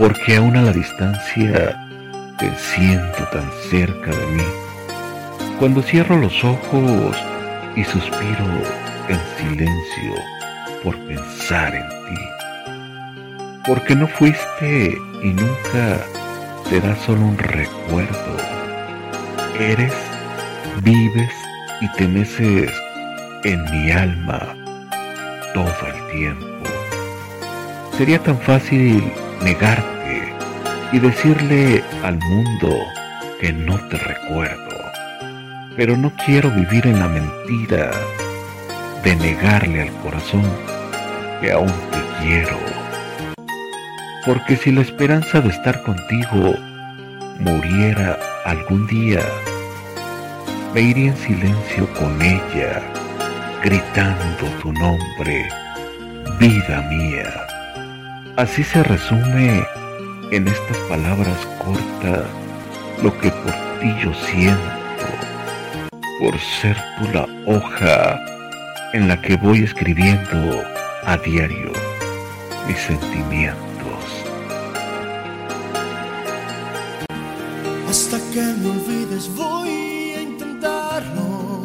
porque aún a la distancia te siento tan cerca de mí. Cuando cierro los ojos y suspiro en silencio por pensar en ti. Porque no fuiste y nunca será solo un recuerdo. Eres, vives y te meces en mi alma todo el tiempo. Sería tan fácil negarte y decirle al mundo que no te recuerdo. Pero no quiero vivir en la mentira de negarle al corazón que aún te quiero. Porque si la esperanza de estar contigo muriera algún día, me iría en silencio con ella, gritando tu nombre, vida mía. Así se resume en estas palabras cortas lo que por ti yo siento, por ser tú la hoja en la que voy escribiendo a diario mis sentimientos. Hasta que me olvides voy a intentarlo.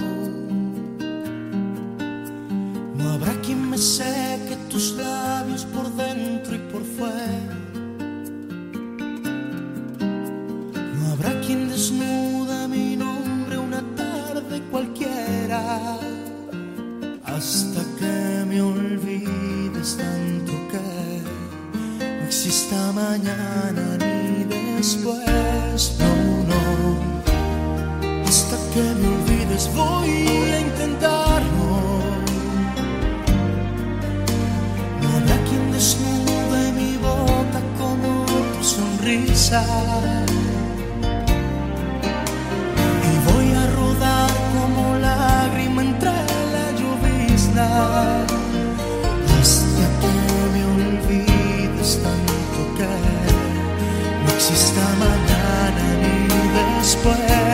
No habrá quien me seque tus labios por dentro y por fuera. No habrá quien desnuda mi nombre una tarde cualquiera. Hasta que me olvides tanto que no exista mañana ni después. No, no. Hasta que me olvides voy a intentarlo. desnuda y mi boca como tu sonrisa. Y voy a rodar como lágrima entre la llovizna. Hasta que me olvides tanto que no exista mañana ni después.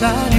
pasar.